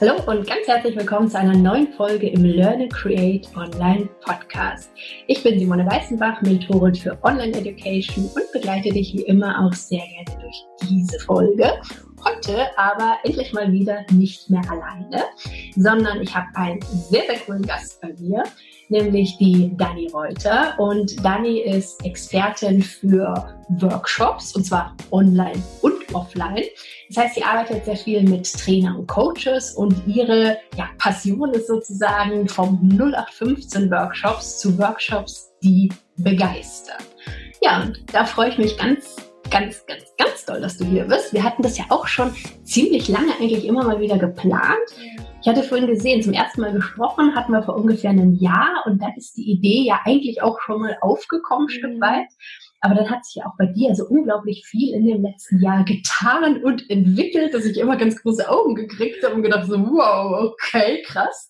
Hallo und ganz herzlich willkommen zu einer neuen Folge im Learn and Create Online Podcast. Ich bin Simone Weißenbach, Mentorin für Online Education und begleite dich wie immer auch sehr gerne durch diese Folge. Heute aber endlich mal wieder nicht mehr alleine, sondern ich habe einen sehr, sehr coolen Gast bei mir, nämlich die Dani Reuter. Und Dani ist Expertin für Workshops und zwar online und offline. Das heißt, sie arbeitet sehr viel mit Trainern und Coaches und ihre ja, Passion ist sozusagen vom 0815 Workshops zu Workshops, die begeistern. Ja, da freue ich mich ganz, ganz, ganz, ganz doll, dass du hier bist. Wir hatten das ja auch schon ziemlich lange eigentlich immer mal wieder geplant. Ich hatte vorhin gesehen, zum ersten Mal gesprochen hatten wir vor ungefähr einem Jahr und da ist die Idee ja eigentlich auch schon mal aufgekommen, ein Stück mhm. weit. Aber dann hat sich ja auch bei dir so unglaublich viel in dem letzten Jahr getan und entwickelt, dass ich immer ganz große Augen gekriegt habe und gedacht so, wow, okay, krass.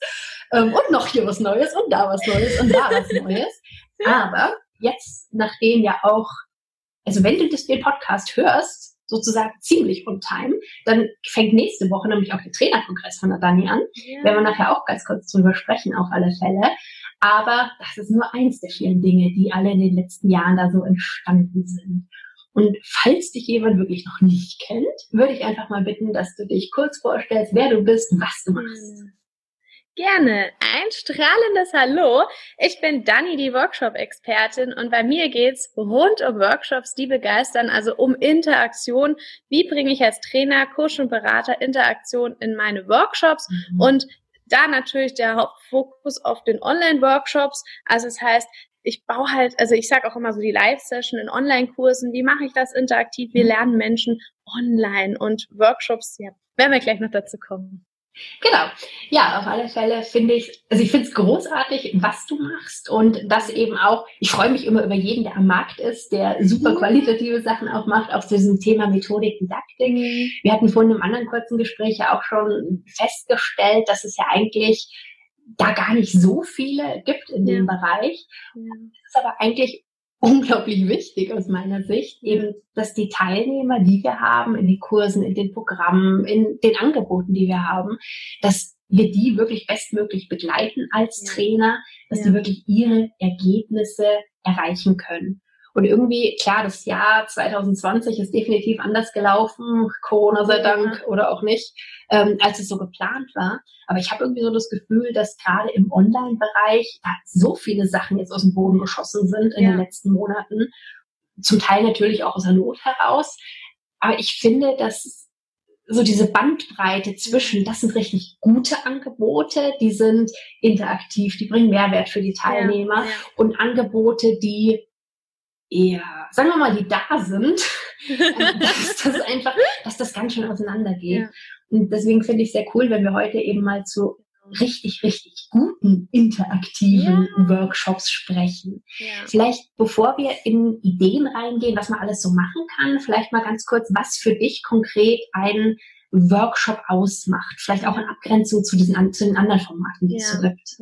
Ähm, und noch hier was Neues und da was Neues und da was Neues. Aber jetzt, nachdem ja auch, also wenn du das, den Podcast hörst, sozusagen ziemlich on time, dann fängt nächste Woche nämlich auch der Trainerkongress von der Dani an. Ja. Werden wir nachher auch ganz kurz drüber sprechen, auf alle Fälle. Aber das ist nur eins der vielen Dinge, die alle in den letzten Jahren da so entstanden sind. Und falls dich jemand wirklich noch nicht kennt, würde ich einfach mal bitten, dass du dich kurz vorstellst, wer du bist, was du machst. Gerne. Ein strahlendes Hallo. Ich bin Dani, die Workshop-Expertin und bei mir geht's rund um Workshops, die begeistern, also um Interaktion. Wie bringe ich als Trainer, Coach und Berater Interaktion in meine Workshops mhm. und da natürlich der Hauptfokus auf den Online-Workshops. Also das heißt, ich baue halt, also ich sage auch immer so die Live-Session in Online-Kursen, wie mache ich das interaktiv? Wir mhm. lernen Menschen online und Workshops, ja, werden wir gleich noch dazu kommen. Genau. Ja, auf alle Fälle finde ich, also ich finde es großartig, was du machst und das eben auch, ich freue mich immer über jeden, der am Markt ist, der super mhm. qualitative Sachen auch macht, auch zu diesem Thema Methodik, Didaktik. Mhm. Wir hatten vorhin im anderen kurzen Gespräch ja auch schon festgestellt, dass es ja eigentlich da gar nicht so viele gibt in dem Bereich. Ja. Das ist aber eigentlich unglaublich wichtig aus meiner Sicht, eben, dass die Teilnehmer, die wir haben in den Kursen, in den Programmen, in den Angeboten, die wir haben, dass wir die wirklich bestmöglich begleiten als. Trainer, dass ja. die wirklich ihre Ergebnisse erreichen können. Und irgendwie, klar, das Jahr 2020 ist definitiv anders gelaufen, Corona sei Dank oder auch nicht, ähm, als es so geplant war. Aber ich habe irgendwie so das Gefühl, dass gerade im Online-Bereich so viele Sachen jetzt aus dem Boden geschossen sind in ja. den letzten Monaten. Zum Teil natürlich auch aus der Not heraus. Aber ich finde, dass so diese Bandbreite zwischen, das sind richtig gute Angebote, die sind interaktiv, die bringen Mehrwert für die Teilnehmer ja, ja. und Angebote, die eher, sagen wir mal, die da sind, dass das einfach, dass das ganz schön auseinandergeht. Ja. Und deswegen finde ich sehr cool, wenn wir heute eben mal zu richtig, richtig guten interaktiven ja. Workshops sprechen. Ja. Vielleicht, bevor wir in Ideen reingehen, was man alles so machen kann, vielleicht mal ganz kurz, was für dich konkret ein Workshop ausmacht. Vielleicht auch in Abgrenzung zu diesen zu den anderen Formaten, die ja. es so gibt.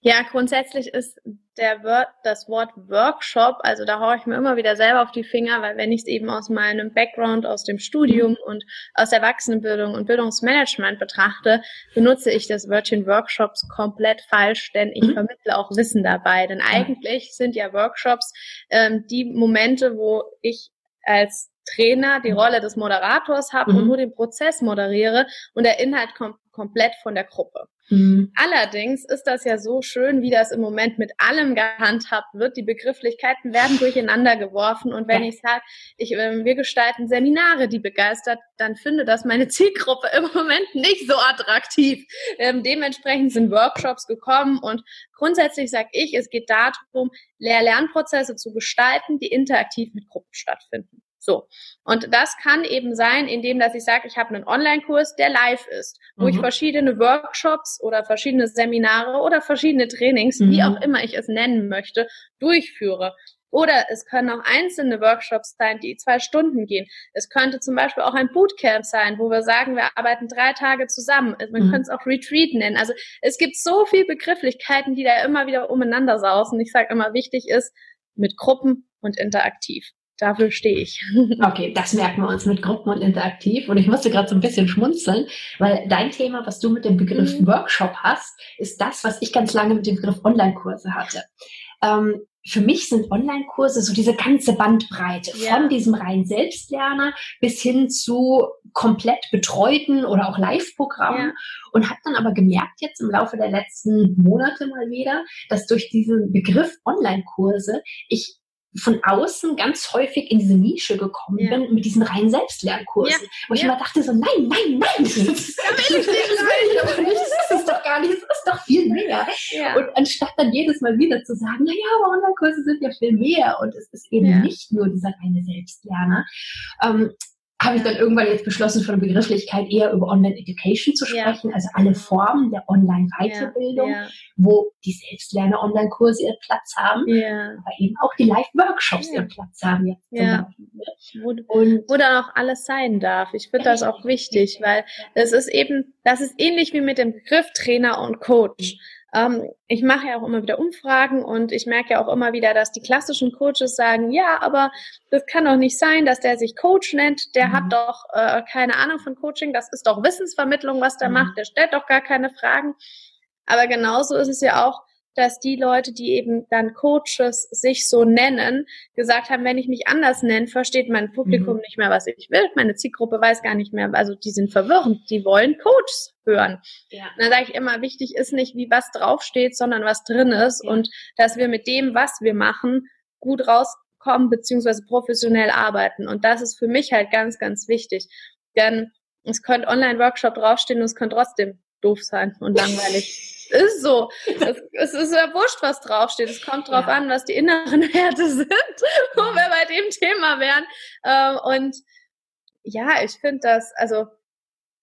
Ja. Grundsätzlich ist der Word, das Wort Workshop, also da haue ich mir immer wieder selber auf die Finger, weil wenn ich es eben aus meinem Background, aus dem Studium und aus Erwachsenenbildung und Bildungsmanagement betrachte, benutze ich das Wörtchen Workshops komplett falsch, denn ich mhm. vermittle auch Wissen dabei. Denn eigentlich sind ja Workshops ähm, die Momente, wo ich als Trainer die mhm. Rolle des Moderators habe mhm. und nur den Prozess moderiere und der Inhalt kommt komplett von der Gruppe. Mhm. Allerdings ist das ja so schön, wie das im Moment mit allem gehandhabt wird. Die Begrifflichkeiten werden durcheinander geworfen und wenn ja. ich sage, ich, äh, wir gestalten Seminare, die begeistert, dann finde das meine Zielgruppe im Moment nicht so attraktiv. Ähm, dementsprechend sind Workshops gekommen und grundsätzlich sage ich, es geht darum, Lehr-Lernprozesse zu gestalten, die interaktiv mit Gruppen stattfinden. So. Und das kann eben sein, indem dass ich sage, ich habe einen Online-Kurs, der live ist, wo mhm. ich verschiedene Workshops oder verschiedene Seminare oder verschiedene Trainings, mhm. wie auch immer ich es nennen möchte, durchführe. Oder es können auch einzelne Workshops sein, die zwei Stunden gehen. Es könnte zum Beispiel auch ein Bootcamp sein, wo wir sagen, wir arbeiten drei Tage zusammen. Man mhm. könnte es auch Retreat nennen. Also es gibt so viele Begrifflichkeiten, die da immer wieder umeinander sausen. Ich sage immer, wichtig ist, mit Gruppen und interaktiv. Dafür stehe ich. Okay, das merken wir uns mit Gruppen und interaktiv. Und ich musste gerade so ein bisschen schmunzeln, weil dein Thema, was du mit dem Begriff mhm. Workshop hast, ist das, was ich ganz lange mit dem Begriff Online-Kurse hatte. Ähm, für mich sind Online-Kurse so diese ganze Bandbreite ja. von diesem rein Selbstlerner bis hin zu komplett betreuten oder auch Live-Programmen ja. und habe dann aber gemerkt jetzt im Laufe der letzten Monate mal wieder, dass durch diesen Begriff Online-Kurse ich von außen ganz häufig in diese Nische gekommen ja. bin mit diesen reinen Selbstlernkursen. Ja. Wo ich immer dachte so, nein, nein, nein, das, will ich nicht, aber nicht, das ist doch gar nicht, das ist doch viel mehr. Ja. Und anstatt dann jedes Mal wieder zu sagen, na ja, aber Online-Kurse sind ja viel mehr und es ist eben nicht nur dieser reine Selbstlerner, ähm, habe ich dann irgendwann jetzt beschlossen, von der Begrifflichkeit eher über Online-Education zu sprechen, ja. also alle Formen der Online-Weiterbildung, ja, ja. wo die Selbstlerner-Online-Kurse ihren Platz haben, aber eben auch die Live-Workshops ihren Platz haben. Jetzt ja. Wo, Und, wo dann auch alles sein darf. Ich finde das auch wichtig, weil es ist eben, das ist ähnlich wie mit dem Begriff Trainer und Coach. Ähm, ich mache ja auch immer wieder Umfragen und ich merke ja auch immer wieder, dass die klassischen Coaches sagen, ja, aber das kann doch nicht sein, dass der sich Coach nennt, der mhm. hat doch äh, keine Ahnung von Coaching, das ist doch Wissensvermittlung, was der mhm. macht, der stellt doch gar keine Fragen. Aber genauso ist es ja auch dass die Leute, die eben dann Coaches sich so nennen, gesagt haben, wenn ich mich anders nenne, versteht mein Publikum mhm. nicht mehr, was ich will. Meine Zielgruppe weiß gar nicht mehr, also die sind verwirrend, die wollen Coaches hören. Ja. Und dann sage ich immer, wichtig ist nicht, wie was draufsteht, sondern was drin ist ja. und dass wir mit dem, was wir machen, gut rauskommen beziehungsweise professionell arbeiten. Und das ist für mich halt ganz, ganz wichtig. Denn es könnte Online-Workshop draufstehen und es könnte trotzdem doof sein und langweilig. ist so. Es, es, ist ja wurscht, was draufsteht. Es kommt drauf ja. an, was die inneren Werte sind, wo wir bei dem Thema wären. Ähm, und ja, ich finde das, also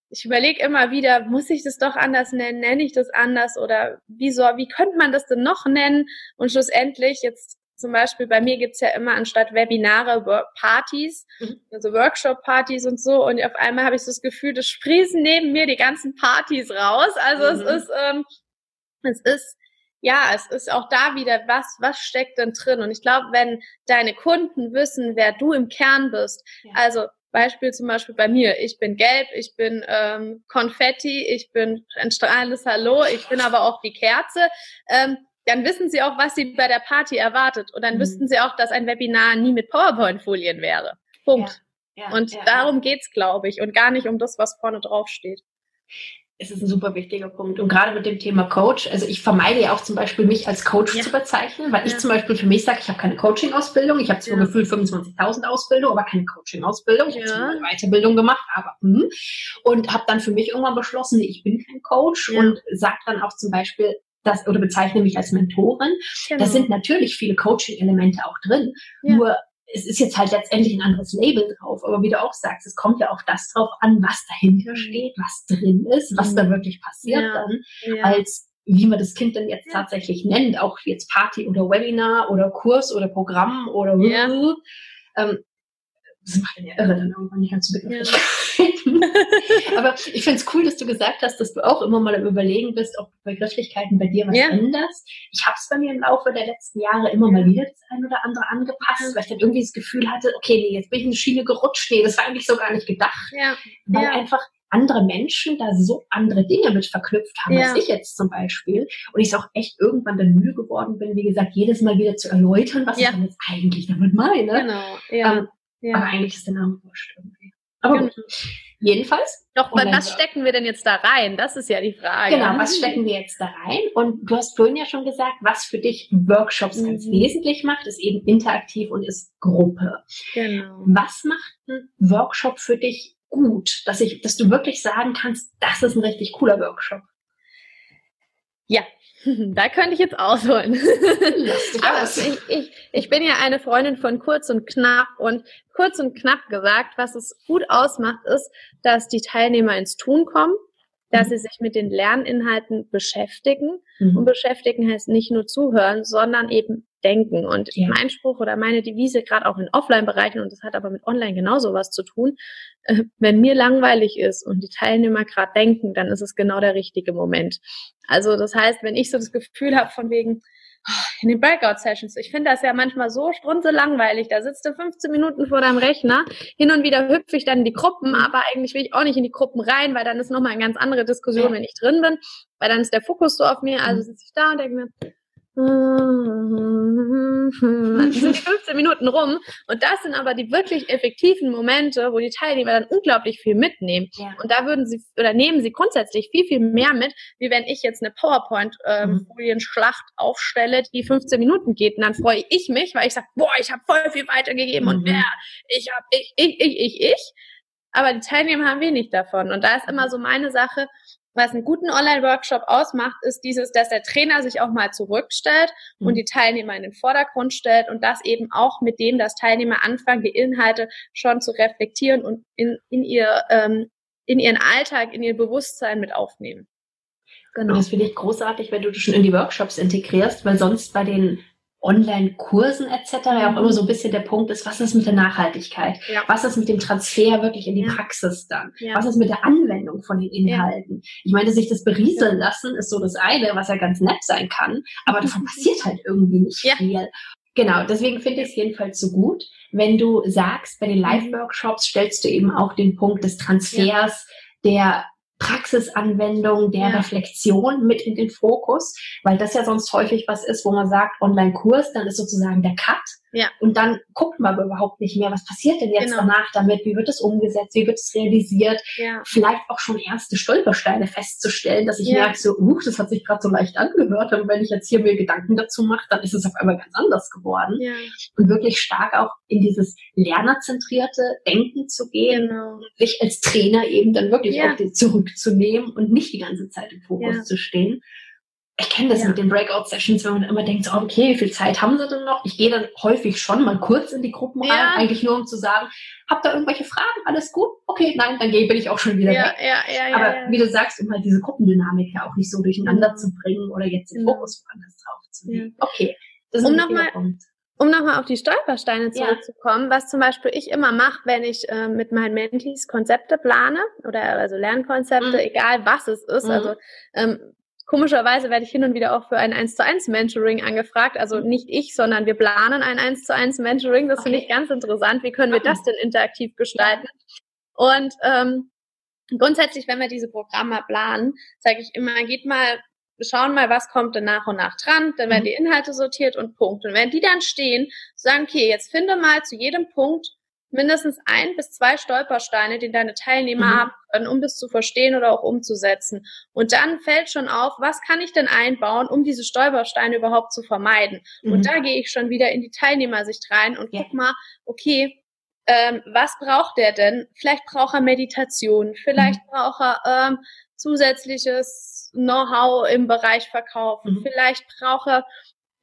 ich überlege immer wieder, muss ich das doch anders nennen? Nenne ich das anders? Oder wieso, wie könnte man das denn noch nennen? Und schlussendlich, jetzt zum Beispiel bei mir gibt's ja immer anstatt Webinare Partys, mhm. also Workshop-Partys und so. Und auf einmal habe ich so das Gefühl, das sprießen neben mir die ganzen Partys raus. Also mhm. es ist, ähm, es ist, ja, es ist auch da wieder, was, was steckt denn drin? Und ich glaube, wenn deine Kunden wissen, wer du im Kern bist, ja. also Beispiel zum Beispiel bei mir, ich bin gelb, ich bin ähm, Konfetti, ich bin ein strahlendes Hallo, ich bin aber auch die Kerze, ähm, dann wissen sie auch, was sie bei der Party erwartet. Und dann mhm. wüssten sie auch, dass ein Webinar nie mit PowerPoint-Folien wäre. Punkt. Ja, ja, und ja, darum geht's, glaube ich, und gar nicht um das, was vorne drauf steht es ist ein super wichtiger Punkt. Und gerade mit dem Thema Coach, also ich vermeide ja auch zum Beispiel, mich als Coach zu bezeichnen, weil ich zum Beispiel für mich sage, ich habe keine Coaching-Ausbildung, ich habe zwar gefühlt 25.000 Ausbildung, aber keine Coaching-Ausbildung. Ich habe eine Weiterbildung gemacht, aber hm. und habe dann für mich irgendwann beschlossen, ich bin kein Coach und sage dann auch zum Beispiel, das, oder bezeichne mich als Mentorin. Genau. Da sind natürlich viele Coaching-Elemente auch drin. Nur es ist jetzt halt letztendlich ein anderes Label drauf, aber wie du auch sagst, es kommt ja auch das drauf an, was dahinter mhm. steht, was drin ist, was mhm. da wirklich passiert ja. dann, ja. als wie man das Kind denn jetzt ja. tatsächlich nennt, auch jetzt Party oder Webinar oder Kurs oder Programm oder ja. ähm, das macht ja irre dann irgendwann nicht ganz Begriff. Ja. Aber ich finde es cool, dass du gesagt hast, dass du auch immer mal am Überlegen bist, ob Begrifflichkeiten bei dir was ja. änderst. Ich habe es bei mir im Laufe der letzten Jahre immer mal wieder das ein oder andere angepasst, weil ich dann irgendwie das Gefühl hatte, okay, nee, jetzt bin ich in eine Schiene gerutscht. Nee, das war eigentlich so gar nicht gedacht. Ja. Weil ja. einfach andere Menschen da so andere Dinge mit verknüpft haben, ja. als ich jetzt zum Beispiel. Und ich es auch echt irgendwann dann müde geworden bin, wie gesagt, jedes Mal wieder zu erläutern, was ja. ich dann jetzt eigentlich damit meine. Genau, ja. Ähm, ja. Aber eigentlich ist der Name wurscht irgendwie. Aber genau. gut. Jedenfalls. Doch, was stecken wir denn jetzt da rein? Das ist ja die Frage. Genau, was stecken wir jetzt da rein? Und du hast vorhin ja schon gesagt, was für dich Workshops mhm. ganz wesentlich macht, ist eben interaktiv und ist Gruppe. Genau. Was macht ein Workshop für dich gut, dass ich, dass du wirklich sagen kannst, das ist ein richtig cooler Workshop? Ja, Da könnte ich jetzt ausholen. Aber ich, ich, ich bin ja eine Freundin von kurz und knapp und kurz und knapp gesagt, was es gut ausmacht, ist, dass die Teilnehmer ins Tun kommen, dass mhm. sie sich mit den Lerninhalten beschäftigen. Mhm. Und beschäftigen heißt nicht nur zuhören, sondern eben denken. Und ja. mein Spruch oder meine Devise, gerade auch in Offline-Bereichen, und das hat aber mit Online genauso was zu tun, äh, wenn mir langweilig ist und die Teilnehmer gerade denken, dann ist es genau der richtige Moment. Also das heißt, wenn ich so das Gefühl habe von wegen, in den Breakout-Sessions. Ich finde das ja manchmal so strunzelangweilig. Da sitzt du 15 Minuten vor deinem Rechner. Hin und wieder hüpfe ich dann in die Gruppen, mhm. aber eigentlich will ich auch nicht in die Gruppen rein, weil dann ist nochmal eine ganz andere Diskussion, wenn ich drin bin. Weil dann ist der Fokus so auf mir. Also mhm. sitze ich da und denke mir, dann sind 15 Minuten rum. Und das sind aber die wirklich effektiven Momente, wo die Teilnehmer dann unglaublich viel mitnehmen. Ja. Und da würden sie oder nehmen sie grundsätzlich viel, viel mehr mit, wie wenn ich jetzt eine PowerPoint-Folienschlacht ähm, mhm. aufstelle, die 15 Minuten geht. Und dann freue ich mich, weil ich sage, boah, ich habe voll viel weitergegeben mhm. und mehr. Ich habe ich, ich, ich, ich, ich. Aber die Teilnehmer haben wenig davon. Und da ist immer so meine Sache, was einen guten Online-Workshop ausmacht, ist dieses, dass der Trainer sich auch mal zurückstellt mhm. und die Teilnehmer in den Vordergrund stellt und das eben auch mit dem, dass Teilnehmer anfangen, die Inhalte schon zu reflektieren und in, in ihr, ähm, in ihren Alltag, in ihr Bewusstsein mit aufnehmen. Genau. Und das finde ich großartig, wenn du das schon in die Workshops integrierst, weil sonst bei den Online-Kursen etc. ja auch immer so ein bisschen der Punkt ist, was ist mit der Nachhaltigkeit? Ja. Was ist mit dem Transfer wirklich in die ja. Praxis dann? Ja. Was ist mit der Anwendung von den Inhalten? Ich meine, sich das berieseln lassen ist so das eine, was ja ganz nett sein kann, aber davon passiert halt irgendwie nicht viel. Genau, deswegen finde ich es jedenfalls so gut, wenn du sagst, bei den mhm. Live-Workshops stellst du eben auch den Punkt des Transfers der Praxisanwendung der ja. Reflexion mit in den Fokus, weil das ja sonst häufig was ist, wo man sagt, Online-Kurs, dann ist sozusagen der Cut ja. Und dann guckt man aber überhaupt nicht mehr, was passiert denn jetzt genau. danach damit, wie wird es umgesetzt, wie wird es realisiert, ja. vielleicht auch schon erste Stolpersteine festzustellen, dass ich ja. merke, so, uh, das hat sich gerade so leicht angehört, aber wenn ich jetzt hier mir Gedanken dazu mache, dann ist es auf einmal ganz anders geworden. Ja. Und wirklich stark auch in dieses lernerzentrierte Denken zu gehen, genau. sich als Trainer eben dann wirklich auch zurückzunehmen und nicht die ganze Zeit im Fokus zu stehen ich kenne das ja. mit den Breakout-Sessions, wenn man immer denkt, so, okay, wie viel Zeit haben sie denn noch? Ich gehe dann häufig schon mal kurz in die Gruppen rein, ja. eigentlich nur um zu sagen, habt ihr irgendwelche Fragen? Alles gut? Okay, nein, dann gehe, bin ich auch schon wieder ja, weg. Ja, ja, Aber wie du sagst, um halt diese Gruppendynamik ja auch nicht so durcheinander mhm. zu bringen oder jetzt den genau. Fokus woanders drauf zu legen. Okay, das ist um ein nochmal, Punkt. Um nochmal auf die Stolpersteine zurückzukommen, was zum Beispiel ich immer mache, wenn ich äh, mit meinen Mentees Konzepte plane oder also Lernkonzepte, mhm. egal was es ist, mhm. also ähm, Komischerweise werde ich hin und wieder auch für ein 1 zu 1 Mentoring angefragt. Also nicht ich, sondern wir planen ein 1 zu 1 Mentoring. Das okay. finde ich ganz interessant. Wie können wir das denn interaktiv gestalten? Und ähm, grundsätzlich, wenn wir diese Programme planen, sage ich immer, geht mal, schauen mal, was kommt denn nach und nach dran. Dann werden mhm. die Inhalte sortiert und Punkt. Und wenn die dann stehen, sagen, okay, jetzt finde mal zu jedem Punkt mindestens ein bis zwei Stolpersteine, die deine Teilnehmer mhm. haben können, um das zu verstehen oder auch umzusetzen. Und dann fällt schon auf, was kann ich denn einbauen, um diese Stolpersteine überhaupt zu vermeiden? Mhm. Und da gehe ich schon wieder in die Teilnehmersicht rein und ja. guck mal, okay, ähm, was braucht der denn? Vielleicht braucht er Meditation, vielleicht mhm. braucht er ähm, zusätzliches Know-how im Bereich Verkaufen, mhm. vielleicht braucht er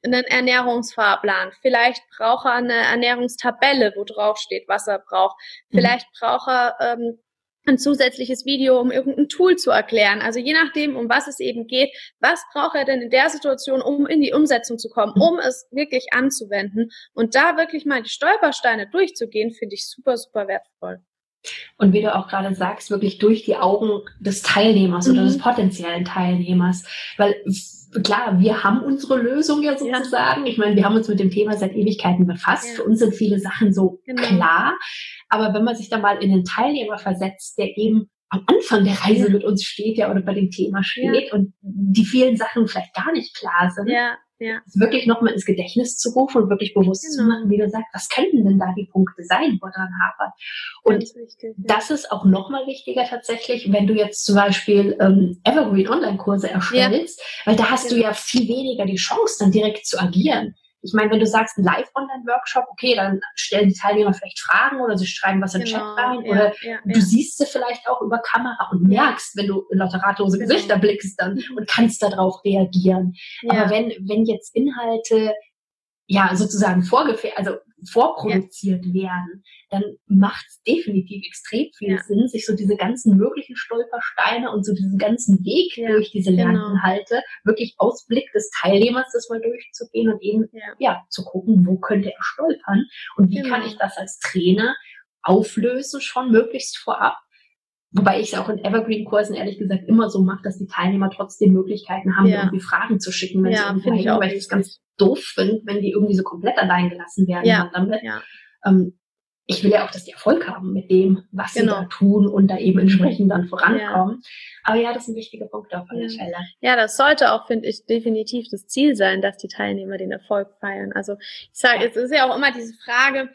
einen Ernährungsfahrplan. Vielleicht braucht er eine Ernährungstabelle, wo drauf steht, was er braucht. Mhm. Vielleicht mhm. braucht er ähm, ein zusätzliches Video, um irgendein Tool zu erklären. Also je nachdem, um was es eben geht, was braucht er denn in der Situation, um in die Umsetzung zu kommen, mhm. um es wirklich anzuwenden. Und da wirklich mal die Stolpersteine durchzugehen, finde ich super, super wertvoll. Und wie du auch gerade sagst, wirklich durch die Augen des Teilnehmers mhm. oder des potenziellen Teilnehmers. Weil klar, wir haben unsere Lösung ja sozusagen. Ja. Ich meine, wir haben uns mit dem Thema seit Ewigkeiten befasst. Ja. Für uns sind viele Sachen so genau. klar. Aber wenn man sich da mal in den Teilnehmer versetzt, der eben am Anfang der Reise ja. mit uns steht, ja, oder bei dem Thema steht und die vielen Sachen vielleicht gar nicht klar sind, ja ja. wirklich nochmal ins Gedächtnis zu rufen und wirklich bewusst genau. zu machen, wie du sagst, was könnten denn da die Punkte sein, wo dran hapert. Und richtig, ja. das ist auch nochmal wichtiger tatsächlich, wenn du jetzt zum Beispiel ähm, Evergreen Online-Kurse erstellst, ja. weil da hast genau. du ja viel weniger die Chance, dann direkt zu agieren. Ich meine, wenn du sagst, ein Live-Online-Workshop, okay, dann stellen die Teilnehmer vielleicht Fragen oder sie schreiben was in den genau, Chat rein ja, oder ja, du ja. siehst sie vielleicht auch über Kamera und merkst, wenn du in lauter ratlose genau. Gesichter blickst dann mhm. und kannst darauf reagieren. Aber wenn, wenn jetzt Inhalte ja sozusagen vorgefähr also vorproduziert ja. werden, dann macht es definitiv extrem viel ja. Sinn, sich so diese ganzen möglichen Stolpersteine und so diesen ganzen Weg ja, durch diese genau. Lerninhalte wirklich aus Blick des Teilnehmers das mal durchzugehen und eben ja. zu gucken, wo könnte er stolpern und wie genau. kann ich das als Trainer auflösen schon möglichst vorab Wobei ich es auch in Evergreen-Kursen ehrlich gesagt immer so mache, dass die Teilnehmer trotzdem Möglichkeiten haben, irgendwie Fragen zu schicken, wenn ja, sie irgendwie weil ich es ganz doof finde, wenn die irgendwie so komplett allein gelassen werden Ja, damit. ja. Ähm, ich will ja auch, dass die Erfolg haben mit dem, was Genau. sie da tun und da eben entsprechend dann vorankommen. Aber ja, das sind wichtige Punkte auf alle Ja. Fälle. Ja, das sollte auch, finde ich, definitiv das Ziel sein, dass die Teilnehmer den Erfolg feiern. Also ich sage, Ja. es ist ja auch immer diese Frage,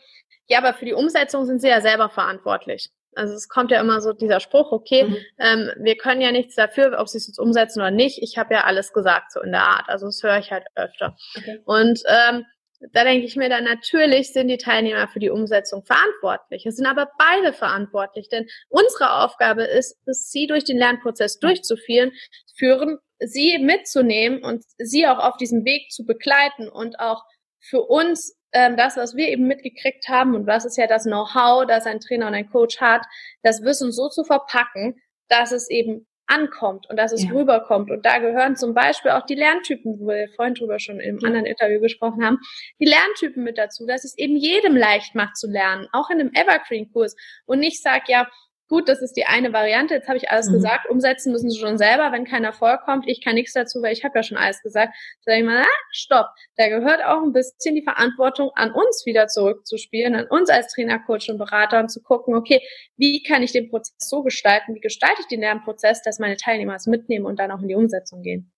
ja, aber für die Umsetzung sind sie ja selber verantwortlich. Also es kommt ja immer so dieser Spruch, okay, Mhm. ähm, wir können ja nichts dafür, ob sie es jetzt umsetzen oder nicht. Ich habe ja alles gesagt, so in der Art. Also das höre ich halt öfter. Okay. Und ähm, da denke ich mir dann, natürlich sind die Teilnehmer für die Umsetzung verantwortlich. Es sind aber beide verantwortlich, denn unsere Aufgabe ist es, sie durch den Lernprozess durchzuführen, führen, sie mitzunehmen und sie auch auf diesem Weg zu begleiten und auch für uns ähm, das, was wir eben mitgekriegt haben und was ist ja das Know-how, das ein Trainer und ein Coach hat, das Wissen so zu verpacken, dass es eben ankommt und dass es Ja. rüberkommt. Und da gehören zum Beispiel auch die Lerntypen, wo wir vorhin drüber schon im Ja. anderen Interview gesprochen haben, die Lerntypen mit dazu, dass es eben jedem leicht macht zu lernen, auch in einem Evergreen-Kurs. Und nicht sag, ja, gut, das ist die eine Variante, jetzt habe ich alles Mhm. gesagt, umsetzen müssen sie schon selber, wenn kein Erfolg kommt, ich kann nichts dazu, weil ich habe ja schon alles gesagt. Sag ich mal, ah, stopp, da gehört auch ein bisschen die Verantwortung an uns wieder zurückzuspielen, an uns als Trainer, Coach und Berater und zu gucken, okay, wie kann ich den Prozess so gestalten, wie gestalte ich den Lernprozess, dass meine Teilnehmer es mitnehmen und dann auch in die Umsetzung gehen.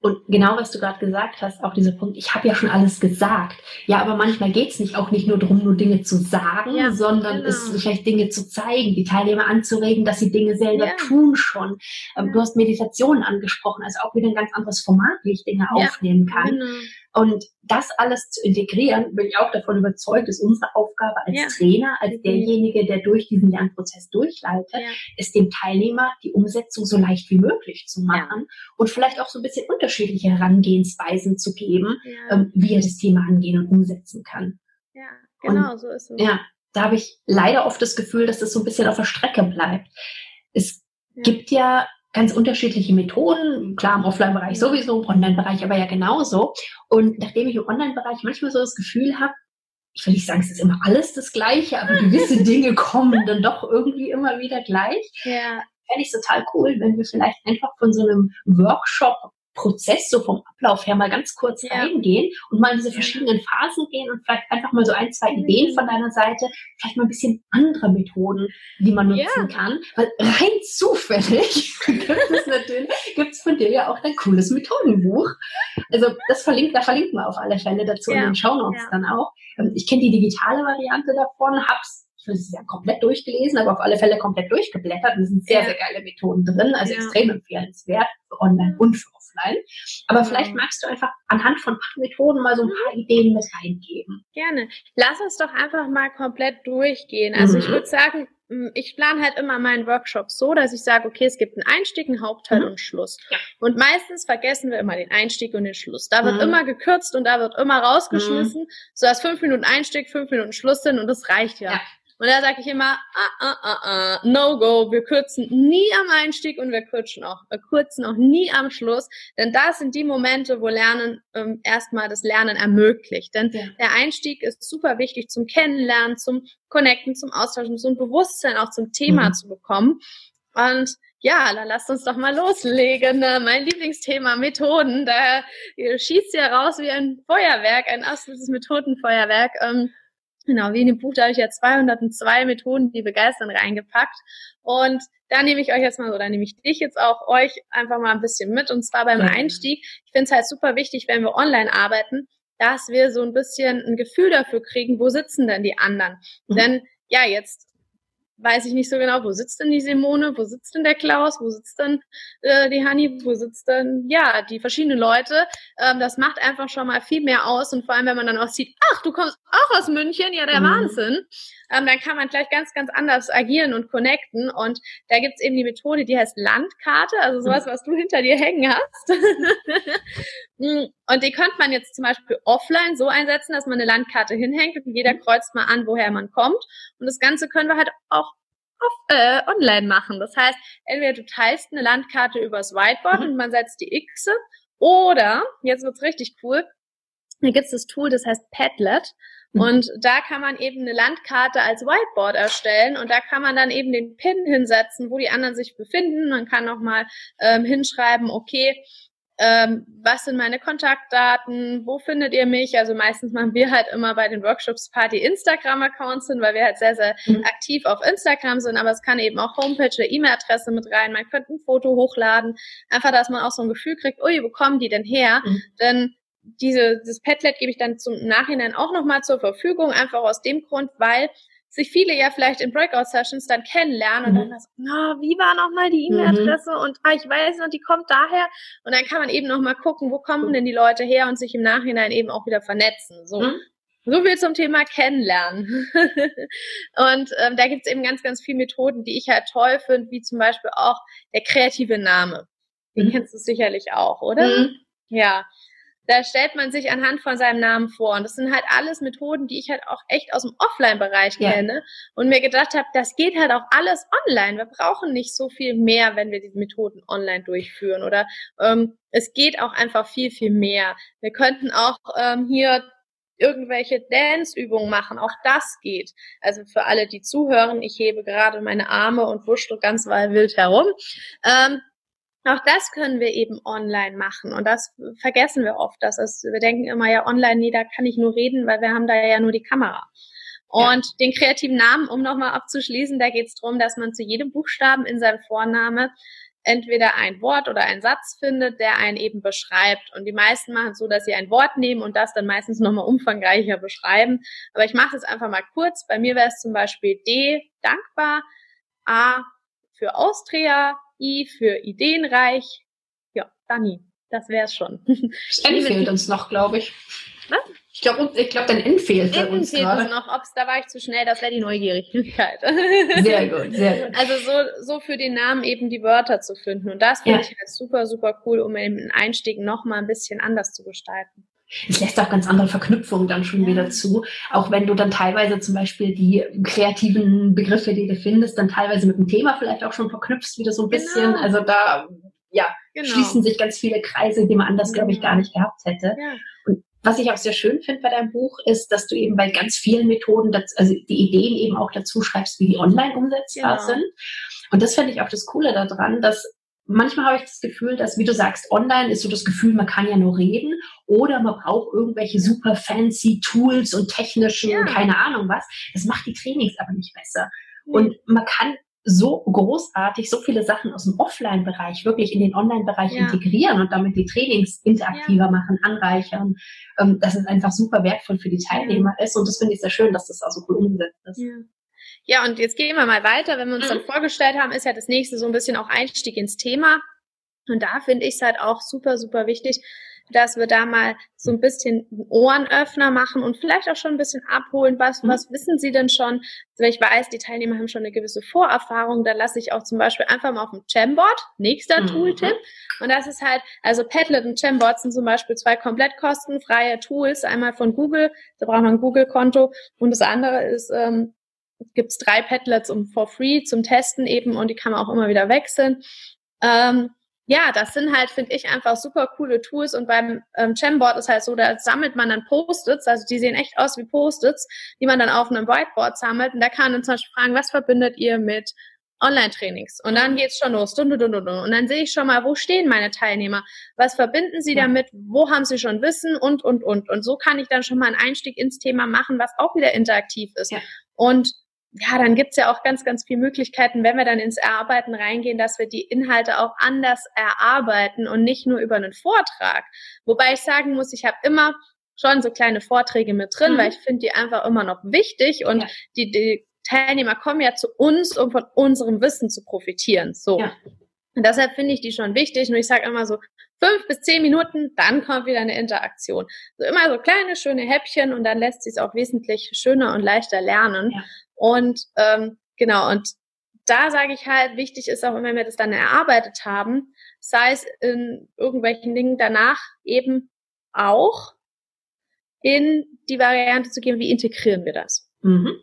Und genau, was du gerade gesagt hast, auch dieser Punkt, ich habe ja schon alles gesagt. Ja, aber manchmal geht's nicht auch nicht nur darum, nur Dinge zu sagen, Ja, sondern genau. es vielleicht Dinge zu zeigen, die Teilnehmer anzuregen, dass sie Dinge selber Ja. tun schon. Ähm, Ja. Du hast Meditationen angesprochen, also auch wieder ein ganz anderes Format, wie ich Dinge aufnehmen kann. Genau. Und das alles zu integrieren, bin ich auch davon überzeugt, ist unsere Aufgabe als Ja. Trainer, als derjenige, der durch diesen Lernprozess durchleitet, Ja. ist dem Teilnehmer die Umsetzung so leicht wie möglich zu machen und vielleicht auch so ein bisschen unterschiedliche Herangehensweisen zu geben, Ja, ähm, wie er das Thema angehen und umsetzen kann. ja, genau, so ist es. Ja, da habe ich leider oft das Gefühl, dass das so ein bisschen auf der Strecke bleibt. Es Ja. gibt ja ganz unterschiedliche Methoden, klar im Offline-Bereich sowieso, im Online-Bereich aber ja genauso. Und nachdem ich im Online-Bereich manchmal so das Gefühl habe, ich will nicht sagen, es ist immer alles das Gleiche, aber gewisse Dinge kommen dann doch irgendwie immer wieder gleich, Ja, fände ich total cool, wenn wir vielleicht einfach von so einem Workshop-Prozess, so vom Ablauf her mal ganz kurz Ja. reingehen und mal in diese Ja. verschiedenen Phasen gehen und vielleicht einfach mal so ein, zwei Mhm. Ideen von deiner Seite, vielleicht mal ein bisschen andere Methoden, die man Ja. nutzen kann. Weil rein zufällig gibt es natürlich, gibt es von dir ja auch dein cooles Methodenbuch. Also das verlinkt, da verlinken wir auf alle Fälle dazu in Ja. den Shownotes Ja. dann auch. Ähm, Ich kenne die digitale Variante davon, hab's ich will es ja komplett durchgelesen, aber auf alle Fälle komplett durchgeblättert. Und es sind sehr, Ja. sehr geile Methoden drin, also Ja. extrem empfehlenswert für online und für offline. Aber Ja. vielleicht magst du einfach anhand von paar Methoden mal so ein paar Ideen mit reingeben. Gerne. Lass uns doch einfach mal komplett durchgehen. Also ich Mhm. würde sagen, ich plane halt immer meinen Workshop so, dass ich sage, okay, es gibt einen Einstieg, einen Hauptteil Mhm. und Schluss. Ja. Und meistens vergessen wir immer den Einstieg und den Schluss. Da wird Mhm. immer gekürzt und da wird immer rausgeschmissen, so dass fünf Minuten Einstieg, fünf Minuten Schluss sind und das reicht ja. Ja. Und da sage ich immer, ah, ah, ah, ah, no go, wir kürzen nie am Einstieg und wir kürzen auch, wir kürzen auch nie am Schluss, denn das sind die Momente, wo Lernen ähm, erstmal das Lernen ermöglicht. Denn Ja. der Einstieg ist super wichtig zum Kennenlernen, zum Connecten, zum Austauschen, zum Bewusstsein auch zum Thema Mhm. zu bekommen. Und ja, dann lasst uns doch mal loslegen. Ne? Mein Lieblingsthema Methoden, da schießt ja raus wie ein Feuerwerk, ein absolutes Methodenfeuerwerk. Genau, wie in dem Buch, da habe ich ja 202 Methoden, die begeistern, reingepackt. Und da nehme ich euch jetzt mal, oder nehme ich dich jetzt auch, euch einfach mal ein bisschen mit. Und zwar beim. Einstieg. Ich finde es halt super wichtig, wenn wir online arbeiten, dass wir so ein bisschen ein Gefühl dafür kriegen, wo sitzen denn die anderen. Mhm. Denn ja, jetzt weiß ich nicht so genau, wo sitzt denn die Simone, wo sitzt denn der Klaus, wo sitzt denn äh, die Hanni, wo sitzt denn, ja, die verschiedenen Leute. Ähm, das macht einfach schon mal viel mehr aus und vor allem, wenn man dann auch sieht, ach, du kommst auch aus München, ja, der Mhm. Wahnsinn. Ähm, dann kann man gleich ganz, ganz anders agieren und connecten und da gibt's eben die Methode, die heißt Landkarte, also sowas, was du hinter dir hängen hast. Mm, und die könnte man jetzt zum Beispiel offline so einsetzen, dass man eine Landkarte hinhängt und jeder kreuzt mal an, woher man kommt. Und das Ganze können wir halt auch auf, äh, online machen. Das heißt, entweder du teilst eine Landkarte übers Whiteboard Mhm. und man setzt die Xe oder, jetzt wird's richtig cool, da gibt's das Tool, das heißt Padlet. Mhm. Und da kann man eben eine Landkarte als Whiteboard erstellen und da kann man dann eben den Pin hinsetzen, wo die anderen sich befinden. Man kann nochmal ähm, hinschreiben, okay, ähm, was sind meine Kontaktdaten, wo findet ihr mich? Also meistens machen wir halt immer bei den Workshops Party Instagram-Accounts sind, weil wir halt sehr, sehr mhm. aktiv auf Instagram sind, aber es kann eben auch Homepage oder E-Mail-Adresse mit rein. Man könnte ein Foto hochladen, einfach, dass man auch so ein Gefühl kriegt, ui, wo kommen die denn her? Mhm. Denn diese, dieses Padlet gebe ich dann zum Nachhinein auch nochmal zur Verfügung, einfach aus dem Grund, weil sich viele ja vielleicht in Breakout-Sessions dann kennenlernen mhm. und dann so, na, wie war nochmal die mhm. E-Mail-Adresse mhm. und ah, ich weiß noch, die kommt daher und dann kann man eben nochmal gucken, wo kommen denn die Leute her und sich im Nachhinein eben auch wieder vernetzen. So. Mhm. So viel zum Thema Kennenlernen. und ähm, da gibt es eben ganz, ganz viele Methoden, die ich halt toll finde, wie zum Beispiel auch der kreative Name. Den mhm. kennst du sicherlich auch, oder? Mhm. Ja. Da stellt man sich anhand von seinem Namen vor. Und das sind halt alles Methoden, die ich halt auch echt aus dem Offline-Bereich ja. kenne. Und mir gedacht habe, das geht halt auch alles online. Wir brauchen nicht so viel mehr, wenn wir diese Methoden online durchführen. Oder ähm, es geht auch einfach viel, viel mehr. Wir könnten auch ähm, hier irgendwelche Dance-Übungen machen. Auch das geht. Also für alle, die zuhören, ich hebe gerade meine Arme und wurschtel ganz wild herum. Ähm, auch das können wir eben online machen und das vergessen wir oft. Das ist, wir denken immer ja online, nee, da kann ich nur reden, weil wir haben da ja nur die Kamera. Und ja. den kreativen Namen, um nochmal abzuschließen, da geht es darum, dass man zu jedem Buchstaben in seinem Vorname entweder ein Wort oder einen Satz findet, der einen eben beschreibt. Und die meisten machen es so, dass sie ein Wort nehmen und das dann meistens nochmal umfangreicher beschreiben. Aber ich mache es einfach mal kurz. Bei mir wäre es zum Beispiel D, dankbar, A für Austria, I für ideenreich. Ja, Dani, das wär's schon. N fehlt uns noch, glaube ich. Was? Ich glaube, ich glaub, dein N fehlt N uns fehlt gerade. noch. Ob's, da war ich zu schnell, das wäre die Neugierigkeit. Sehr gut, sehr gut. Also so, so für den Namen eben die Wörter zu finden. Und das finde ja. ich halt super, super cool, um den Einstieg noch mal ein bisschen anders zu gestalten. Es lässt auch ganz andere Verknüpfungen dann schon ja. wieder zu. Auch wenn du dann teilweise zum Beispiel die kreativen Begriffe, die du findest, dann teilweise mit dem Thema vielleicht auch schon verknüpfst, wieder so ein bisschen. Genau. Also da, ja, genau. schließen sich ganz viele Kreise, die man anders, glaube ich, gar nicht gehabt hätte. Ja. Und was ich auch sehr schön finde bei deinem Buch, ist, dass du eben bei ganz vielen Methoden, also die Ideen eben auch dazu schreibst, wie die online umsetzbar genau. sind. Und das finde ich auch das Coole daran, dass manchmal habe ich das Gefühl, dass, wie du sagst, online ist so das Gefühl, man kann ja nur reden oder man braucht irgendwelche super fancy Tools und technischen, ja. keine Ahnung was. Das macht die Trainings aber nicht besser. Und man kann so großartig so viele Sachen aus dem Offline-Bereich wirklich in den Online-Bereich ja. integrieren und damit die Trainings interaktiver ja. machen, anreichern. Ähm, dass es einfach super wertvoll für die Teilnehmer ist. Und das finde ich sehr schön, dass das auch so cool umgesetzt ist. Ja. Und jetzt gehen wir mal weiter. Wenn wir uns mhm. dann vorgestellt haben, ist ja das nächste so ein bisschen auch Einstieg ins Thema. Und da finde ich es halt auch super, super wichtig, dass wir da mal so ein bisschen Ohrenöffner machen und vielleicht auch schon ein bisschen abholen, was, mhm. was wissen Sie denn schon? Also ich weiß, die Teilnehmer haben schon eine gewisse Vorerfahrung, da lasse ich auch zum Beispiel einfach mal auf dem Jamboard, nächster mhm. Tooltip. Und das ist halt, also Padlet und Jamboard sind zum Beispiel zwei komplett kostenfreie Tools, einmal von Google, da braucht man ein Google-Konto und das andere ist ähm, gibt es drei Padlets um for free zum Testen eben und die kann man auch immer wieder wechseln. Ähm, ja, das sind halt, finde ich, einfach super coole Tools und beim ähm, Jamboard ist halt so, da sammelt man dann Post-its, also die sehen echt aus wie Post-its, die man dann auf einem Whiteboard sammelt und da kann man dann zum Beispiel fragen, was verbindet ihr mit Online-Trainings. Und dann geht's schon los. Und dann sehe ich schon mal, wo stehen meine Teilnehmer? Was verbinden sie damit? Wo haben sie schon Wissen? Und, und, und. Und so kann ich dann schon mal einen Einstieg ins Thema machen, was auch wieder interaktiv ist. Ja. Und ja, dann gibt's ja auch ganz, ganz viele Möglichkeiten, wenn wir dann ins Erarbeiten reingehen, dass wir die Inhalte auch anders erarbeiten und nicht nur über einen Vortrag. Wobei ich sagen muss, ich habe immer schon so kleine Vorträge mit drin, mhm. weil ich finde die einfach immer noch wichtig und ja. die, die Teilnehmer kommen ja zu uns, um von unserem Wissen zu profitieren. So. Ja. Und deshalb finde ich die schon wichtig. Und ich sage immer so, fünf bis zehn Minuten, dann kommt wieder eine Interaktion. So immer so kleine, schöne Häppchen und dann lässt sich es auch wesentlich schöner und leichter lernen. Ja. Und ähm, genau, und da sage ich halt, wichtig ist auch, wenn wir das dann erarbeitet haben, sei es in irgendwelchen Dingen danach eben auch in die Variante zu gehen, wie integrieren wir das? Mhm.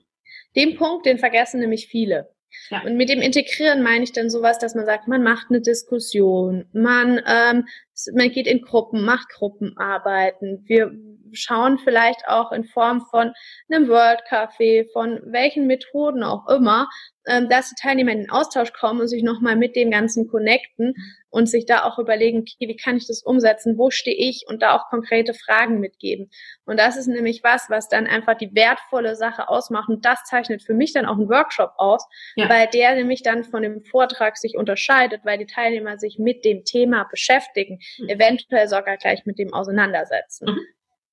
Den Punkt, den vergessen nämlich viele. Ja. Und mit dem Integrieren meine ich dann sowas, dass man sagt, man macht eine Diskussion, man ähm, man geht in Gruppen, macht Gruppenarbeiten. Wir schauen vielleicht auch in Form von einem World Café, von welchen Methoden auch immer, ähm, dass die Teilnehmer in den Austausch kommen und sich nochmal mit dem Ganzen connecten und sich da auch überlegen, okay, wie kann ich das umsetzen, wo stehe ich und da auch konkrete Fragen mitgeben. Und das ist nämlich was, was dann einfach die wertvolle Sache ausmacht und das zeichnet für mich dann auch einen Workshop aus, ja. weil der nämlich dann von dem Vortrag sich unterscheidet, weil die Teilnehmer sich mit dem Thema beschäftigen. Eventuell sogar gleich mit dem auseinandersetzen. Mhm.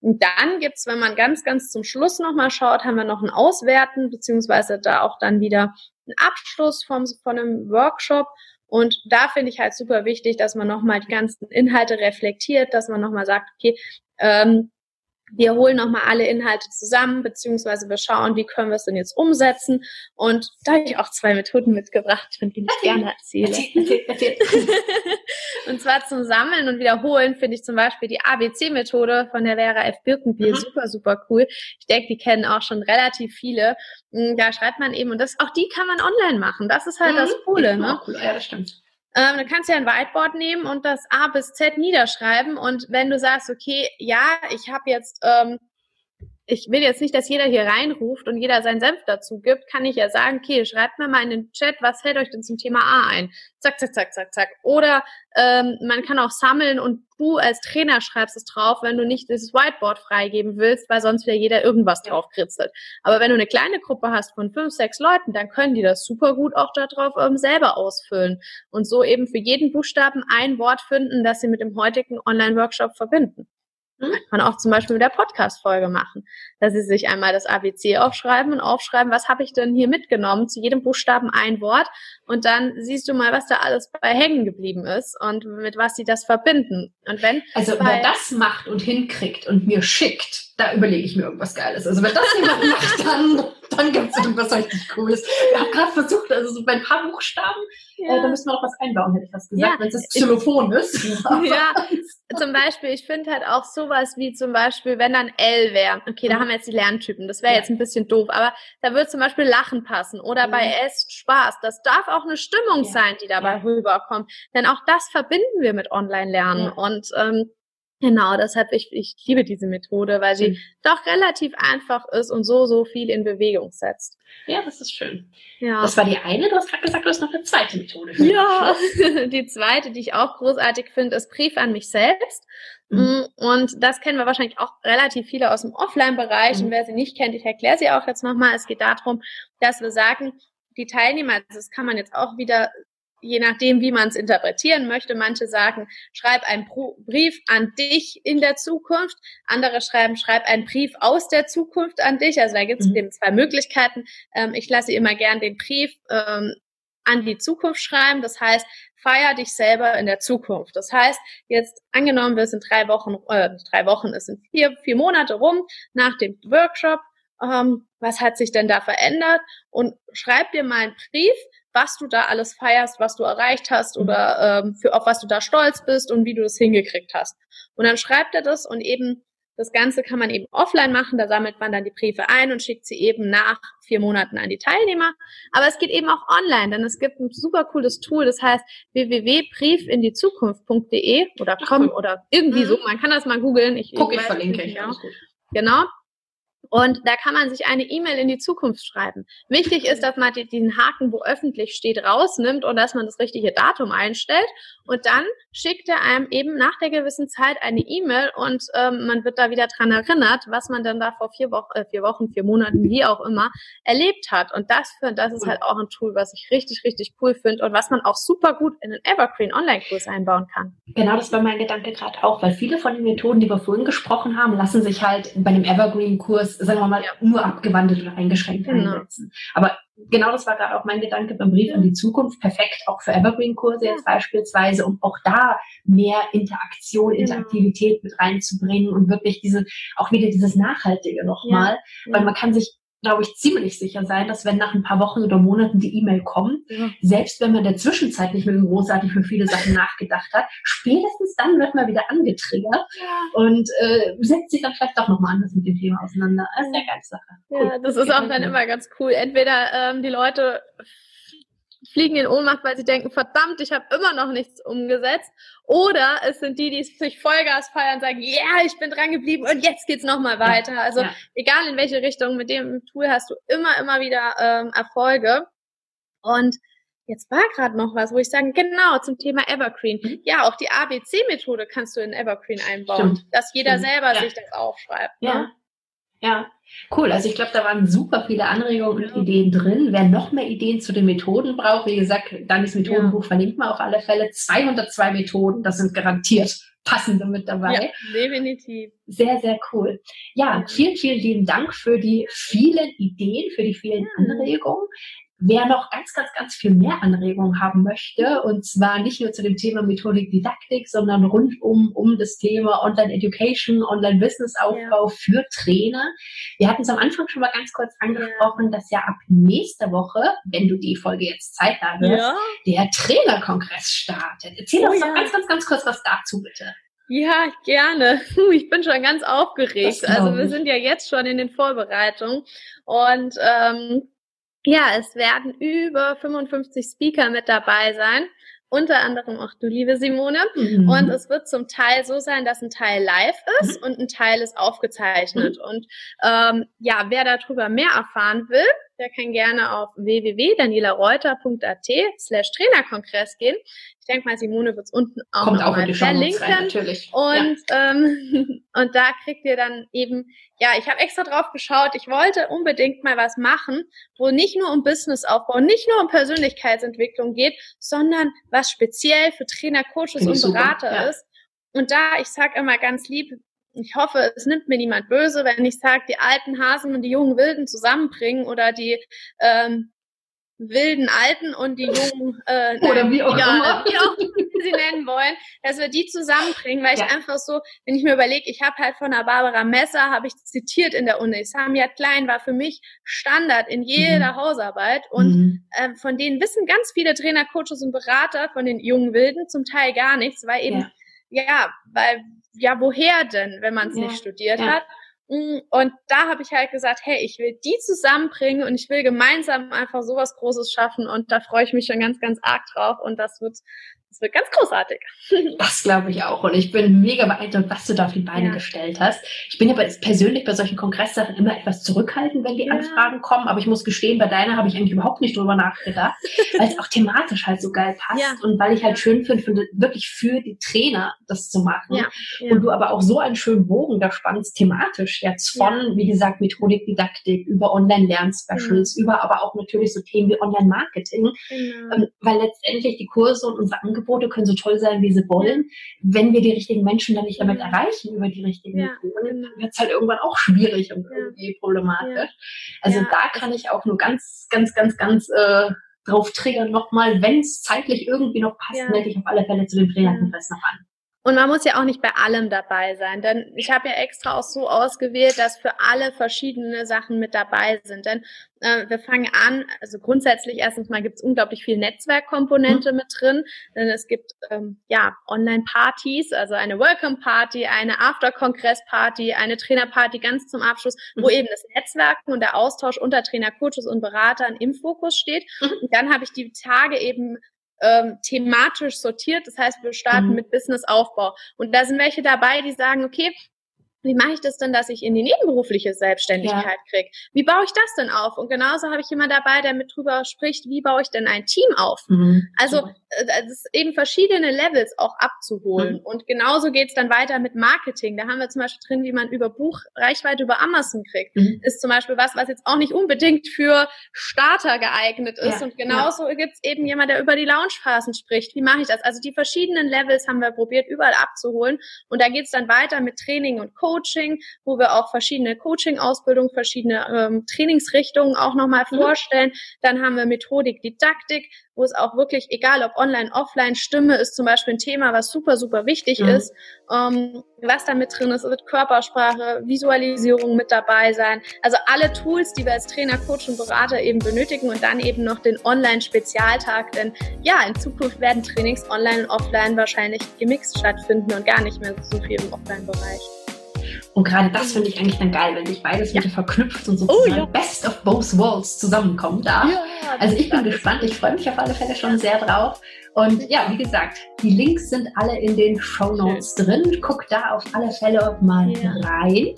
Und dann gibt's, wenn man ganz, ganz zum Schluss nochmal schaut, haben wir noch ein Auswerten, beziehungsweise da auch dann wieder einen Abschluss vom, von einem Workshop. Und da finde ich halt super wichtig, dass man nochmal die ganzen Inhalte reflektiert, dass man nochmal sagt, okay, ähm, wir holen nochmal alle Inhalte zusammen, beziehungsweise wir schauen, wie können wir es denn jetzt umsetzen. Und da habe ich auch zwei Methoden mitgebracht, von denen ich gerne erzähle. und zwar zum Sammeln und Wiederholen finde ich zum Beispiel die ABC-Methode von der Vera F. Birkenbiel mhm. super, super cool. Ich denke, die kennen auch schon relativ viele. Hm, da schreibt man eben, und das, auch die kann man online machen. Das ist halt mhm. das Coole, ne? Cool. Ja, das stimmt. Ähm, du kannst ja ein Whiteboard nehmen und das A bis Z niederschreiben. Und wenn du sagst, okay, ja, ich habe jetzt ähm, ich will jetzt nicht, dass jeder hier reinruft und jeder seinen Senf dazu gibt, kann ich ja sagen, okay, schreibt mir mal in den Chat, was hält euch denn zum Thema A ein? Zack, zack, zack, zack, zack. Oder ähm, man kann auch sammeln und du als Trainer schreibst es drauf, wenn du nicht dieses Whiteboard freigeben willst, weil sonst wieder jeder irgendwas drauf kritzelt. Aber wenn du eine kleine Gruppe hast von fünf, sechs Leuten, dann können die das super gut auch darauf ähm, selber ausfüllen und so eben für jeden Buchstaben ein Wort finden, das sie mit dem heutigen Online-Workshop verbinden. Kann man auch zum Beispiel mit der Podcast-Folge machen, dass sie sich einmal das ABC aufschreiben und aufschreiben, was habe ich denn hier mitgenommen, zu jedem Buchstaben ein Wort und dann siehst du mal, was da alles bei hängen geblieben ist und mit was sie das verbinden. Und wenn also wer das macht und hinkriegt und mir schickt, da überlege ich mir irgendwas Geiles. Also wenn das jemand macht, dann, dann gibt es irgendwas richtig Cooles. Ich habe gerade versucht, also so bei ein paar Buchstaben, ja. äh, da müssen wir auch was einbauen, hätte ich was gesagt, ja. wenn es Xylophon ist. ja, zum Beispiel, ich finde halt auch sowas wie zum Beispiel, wenn dann L wäre, okay, da mhm. haben wir jetzt die Lerntypen, das wäre ja. jetzt ein bisschen doof, aber da würde zum Beispiel Lachen passen oder mhm. bei S Spaß. Das darf auch eine Stimmung sein, die dabei rüberkommt. Denn auch das verbinden wir mit Online-Lernen und ähm, Genau, deshalb ich, ich liebe diese Methode, weil sie mhm. doch relativ einfach ist und so, so viel in Bewegung setzt. Ja, das ist schön. Ja. Das war die eine, du hast gerade gesagt, du hast noch eine zweite Methode. ja, die zweite, die ich auch großartig finde, ist Brief an mich selbst. Mhm. Mm, und das kennen wir wahrscheinlich auch relativ viele aus dem Offline-Bereich. Mhm. Und wer sie nicht kennt, ich erkläre sie auch jetzt nochmal. Es geht darum, dass wir sagen, die Teilnehmer, das kann man jetzt auch wieder je nachdem, wie man es interpretieren möchte. Manche sagen, schreib einen Brief an dich in der Zukunft. Andere schreiben, schreib einen Brief aus der Zukunft an dich. Also da gibt es mhm. eben zwei Möglichkeiten. Ähm, ich lasse immer gern den Brief ähm, an die Zukunft schreiben. Das heißt, feier dich selber in der Zukunft. Das heißt, jetzt angenommen, wir sind drei Wochen, äh, drei Wochen, es sind vier, vier Monate rum nach dem Workshop. Ähm, was hat sich denn da verändert? Und schreib dir mal einen Brief, was du da alles feierst, was du erreicht hast oder ähm, für auf was du da stolz bist und wie du das hingekriegt hast. Und dann schreibt er das und eben das Ganze kann man eben offline machen, da sammelt man dann die Briefe ein und schickt sie eben nach vier Monaten an die Teilnehmer. Aber es geht eben auch online, denn es gibt ein super cooles Tool, das heißt www.briefinDieZukunft.de oder com oder irgendwie mhm. so. Man kann das mal googeln. Ich, Guck, ich, ich verlinke ich. Genau. genau. Und da kann man sich eine E-Mail in die Zukunft schreiben. Wichtig ist, dass man den Haken, wo öffentlich steht, rausnimmt und dass man das richtige Datum einstellt. Und dann schickt er einem eben nach der gewissen Zeit eine E-Mail und ähm, man wird da wieder dran erinnert, was man dann da vor vier Wochen, äh, vier Wochen, vier Monaten, wie auch immer, erlebt hat. Und das, für, das ist halt auch ein Tool, was ich richtig, richtig cool finde und was man auch super gut in einen Evergreen Online-Kurs einbauen kann. Genau, das war mein Gedanke gerade auch, weil viele von den Methoden, die wir vorhin gesprochen haben, lassen sich halt bei einem Evergreen-Kurs sagen wir mal, nur abgewandelt oder eingeschränkt genau. einsetzen. Aber genau das war gerade auch mein Gedanke beim Brief an die Zukunft. Perfekt auch für Evergreen-Kurse jetzt beispielsweise, um auch da mehr Interaktion, genau. Interaktivität mit reinzubringen und wirklich diese, auch wieder dieses Nachhaltige nochmal. Ja. Weil man kann sich glaube ich, ziemlich sicher sein, dass wenn nach ein paar Wochen oder Monaten die E-Mail kommt, ja. selbst wenn man in der Zwischenzeit nicht mehr großartig für viele Sachen nachgedacht hat, spätestens dann wird man wieder angetriggert ja. und äh, setzt sich dann vielleicht doch nochmal anders mit dem Thema auseinander. Das ist eine geile Sache. Ja, cool. das ist auch dann immer ganz cool. Entweder ähm, die Leute fliegen in Ohnmacht, weil sie denken, verdammt, ich habe immer noch nichts umgesetzt. Oder es sind die, die sich Vollgas feiern und sagen, ja, yeah, ich bin dran geblieben und jetzt geht's nochmal weiter. Also ja. egal in welche Richtung, mit dem Tool hast du immer, immer wieder ähm, Erfolge. Und Jetzt war gerade noch was, wo ich sage, genau, zum Thema Evergreen. Mhm. Ja, auch die ABC-Methode kannst du in Evergreen einbauen, Stimmt. dass jeder Stimmt. selber ja. sich das aufschreibt. Ja. Ne? Ja, cool. Also ich glaube, da waren super viele Anregungen und Ideen drin. Wer noch mehr Ideen zu den Methoden braucht, wie gesagt, Danis Methodenbuch ja. verlinkt man auf alle Fälle. 202 Methoden, das sind garantiert passende mit dabei. Ja, definitiv. Sehr, sehr cool. Ja, vielen, vielen lieben Dank für die vielen Ideen, für die vielen Anregungen. Wer noch ganz, ganz, ganz viel mehr Anregungen haben möchte, und zwar nicht nur zu dem Thema Methodik Didaktik, sondern rundum um das Thema Online Education, Online Business Aufbau ja. für Trainer. Wir hatten es am Anfang schon mal ganz kurz angesprochen, ja. dass ja ab nächster Woche, wenn du die Folge jetzt zeitnah hörst, ja. der Trainerkongress startet. Erzähl oh, uns doch ganz, ganz, ganz kurz was dazu bitte. Ja, gerne. Ich bin schon ganz aufgeregt. Also wir sind ja jetzt schon in den Vorbereitungen und ähm, ja, es werden über 55 Speaker mit dabei sein. Unter anderem auch du, liebe Simone. Mhm. Und es wird zum Teil so sein, dass ein Teil live ist mhm. und ein Teil ist aufgezeichnet. Mhm. Und ähm, ja, wer darüber mehr erfahren will, der kann gerne auf www.danielareuter.at slash Trainerkongress gehen. Ich denke mal, Simone wird es unten auch Kommt noch auch mal verlinken. Rein, natürlich. Und, ja. ähm, und da kriegt ihr dann eben, ja, ich habe extra drauf geschaut, ich wollte unbedingt mal was machen, wo nicht nur um Businessaufbau, nicht nur um Persönlichkeitsentwicklung geht, sondern was speziell für Trainer, Coaches und Berater ja. ist. Und da, ich sage immer ganz lieb, ich hoffe, es nimmt mir niemand böse, wenn ich sage, die alten Hasen und die jungen Wilden zusammenbringen oder die ähm, wilden Alten und die jungen äh, oder wie auch ja, immer. wie auch sie nennen wollen, dass wir die zusammenbringen, weil ja. ich einfach so, wenn ich mir überlege, ich habe halt von der Barbara Messer, habe ich zitiert in der Uni. Samia Klein war für mich Standard in jeder mhm. Hausarbeit und mhm. äh, von denen wissen ganz viele Trainer, Coaches und Berater von den jungen Wilden zum Teil gar nichts, weil eben ja, ja weil ja, woher denn, wenn man es ja. nicht studiert ja. hat? Mm, und da habe ich halt gesagt, hey, ich will die zusammenbringen und ich will gemeinsam einfach sowas Großes schaffen und da freue ich mich schon ganz, ganz arg drauf und das wird das wird ganz großartig. Das glaube ich auch. Und ich bin mega beeindruckt, was du da auf die Beine ja. gestellt hast. Ich bin ja persönlich bei solchen Kongresssachen immer etwas zurückhaltend, wenn die ja. Anfragen kommen. Aber ich muss gestehen, bei deiner habe ich eigentlich überhaupt nicht drüber nachgedacht, weil es auch thematisch halt so geil passt. Ja. Und weil ich halt schön finde, wirklich für die Trainer das zu machen. Und du aber auch so einen schönen Bogen da spannst, thematisch jetzt von, wie gesagt, Methodik, Didaktik, über Online-Lernspecials, mhm. über aber auch natürlich so Themen wie Online-Marketing. Ähm, weil letztendlich die Kurse und unser Angebote Angebote können so toll sein, wie sie wollen. Wenn wir die richtigen Menschen dann nicht damit erreichen, über die richtigen ja, Methoden, dann wird es halt irgendwann auch schwierig und irgendwie problematisch. Also da kann ich auch nur ganz, ganz, ganz, ganz äh, drauf triggern. Nochmal, wenn es zeitlich irgendwie noch passt, melde ich auf alle Fälle zu dem Trainerkongress noch an. Und man muss ja auch nicht bei allem dabei sein, denn ich habe ja extra auch so ausgewählt, dass für alle verschiedene Sachen mit dabei sind. Denn äh, wir fangen an, also grundsätzlich erstens mal gibt es unglaublich viel Netzwerkkomponente mhm. mit drin, denn es gibt ähm, ja Online-Partys, also eine Welcome-Party, eine After-Kongress-Party, eine Trainer-Party ganz zum Abschluss, mhm. wo eben das Netzwerken und der Austausch unter Trainer, Coaches und Beratern im Fokus steht. Mhm. Und dann habe ich die Tage eben ähm, thematisch sortiert. Das heißt, wir starten mhm. mit Businessaufbau. Und da sind welche dabei, die sagen, okay, wie mache ich das denn, dass ich in die nebenberufliche Selbstständigkeit ja. kriege? Wie baue ich das denn auf? Und genauso habe ich jemand dabei, der mit drüber spricht, wie baue ich denn ein Team auf? Mhm. Also äh, es ist eben verschiedene Levels auch abzuholen. Mhm. Und genauso geht's dann weiter mit Marketing. Da haben wir zum Beispiel drin, wie man über Buch Reichweite über Amazon kriegt. Mhm. Ist zum Beispiel was, was jetzt auch nicht unbedingt für Starter geeignet ist. Ja. Und genauso ja. gibt's eben jemand, der über die Launchphasen spricht. Wie mache ich das? Also die verschiedenen Levels haben wir probiert, überall abzuholen. Und da geht's dann weiter mit Training und Coaching. Coaching, wo wir auch verschiedene Coaching-Ausbildungen, verschiedene ähm, Trainingsrichtungen auch nochmal mhm. vorstellen. Dann haben wir Methodik, Didaktik, wo es auch wirklich, egal ob online, offline, Stimme ist zum Beispiel ein Thema, was super, super wichtig mhm. ist. Ähm, was da mit drin ist, wird Körpersprache, Visualisierung mit dabei sein. Also alle Tools, die wir als Trainer, Coach und Berater eben benötigen und dann eben noch den Online-Spezialtag. Denn ja, in Zukunft werden Trainings online und offline wahrscheinlich gemixt stattfinden und gar nicht mehr so viel im Offline-Bereich. Und gerade das finde ich eigentlich dann geil, wenn sich beides ja. wieder verknüpft und sozusagen oh, ja. Best of Both Worlds zusammenkommt da. Ja. also ich bin gespannt. Ich freue mich auf alle Fälle schon sehr drauf. Und ja, wie gesagt, die Links sind alle in den Show Notes drin. Guck da auf alle Fälle mal rein.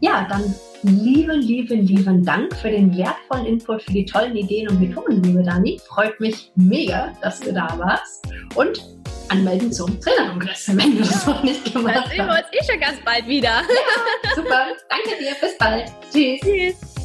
Ja, dann lieben, lieben, lieben Dank für den wertvollen Input, für die tollen Ideen und Methoden, liebe Dani. Freut mich mega, dass du da warst. Und anmelden zum Trainerkongress, wenn du das noch nicht gemacht hast. Dann sehen wir uns eh schon ganz bald wieder. Ja, super. Danke dir. Bis bald. Tschüss. Tschüss.